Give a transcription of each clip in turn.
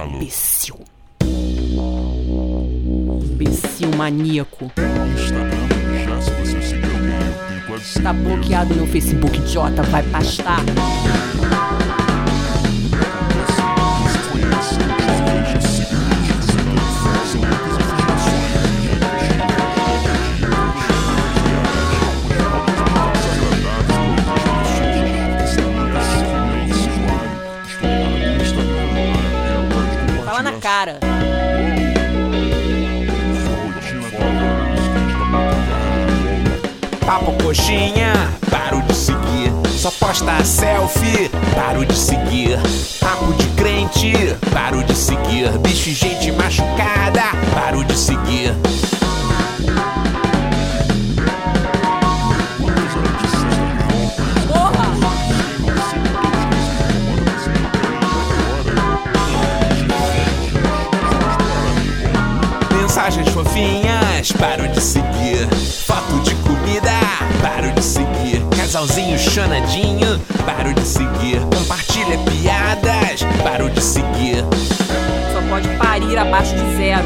Alô. Imbecil. Imbecil maníaco. Instagram, já se você seguir alguém, eu tenho quase 100 Tá bloqueado no Facebook, idiota. Vai pastar. Fala na cara. Papo coxinha, paro de seguir. Só posta selfie, paro de seguir. Papo de crente, paro de seguir. Bicho e gente machucada, Mensagens fofinhas, paro de seguir. Foto de comida, paro de seguir. Casalzinho chonadinho, paro de seguir. Compartilha piadas, paro de seguir. Só pode parir abaixo de zero.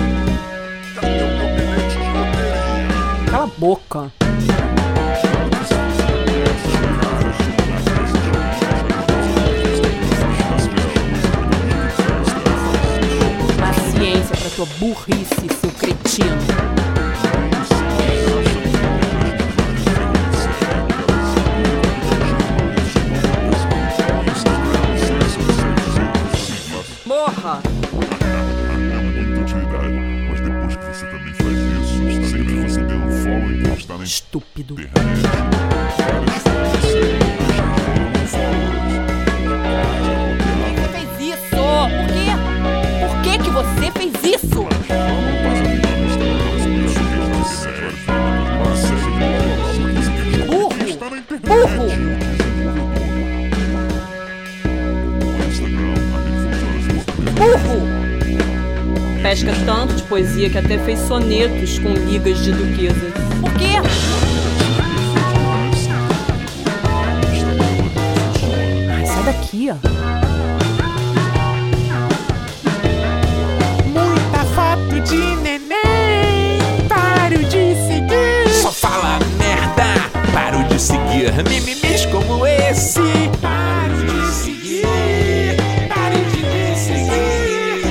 Cala a boca. Tua burrice, seu cretino. Morra! Burro! Burro! Pesca tanto de poesia que até fez sonetos com ligas de duquesas. Por quê? Ai, sai daqui, ó. Muita foto de neném, seguir. Mimimis como esse, paro de seguir. Pare de me seguir.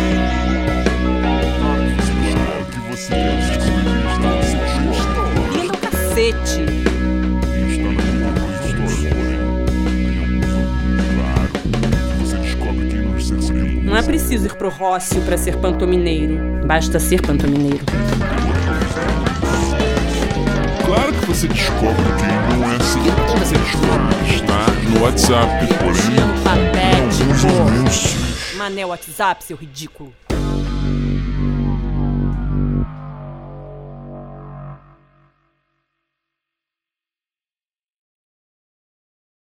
Lindo cacete. Não é preciso ir pro Rócio pra ser pantomineiro. Basta ser pantomineiro. Claro que você descobre quem não é assim. Você descobre. Está no WhatsApp, porém. Patético. Mané WhatsApp, seu ridículo.